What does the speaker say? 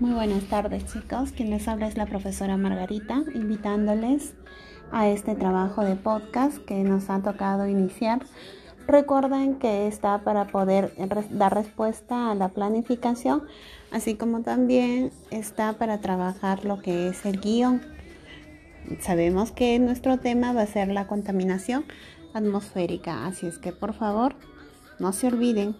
Muy buenas tardes chicos, quien les habla es la profesora Margarita, invitándoles a este trabajo de podcast que nos ha tocado iniciar. Recuerden que está para poder dar respuesta a la planificación, así como también está para trabajar lo que es el guion. Sabemos que nuestro tema va a ser la contaminación atmosférica, así es que por favor no se olviden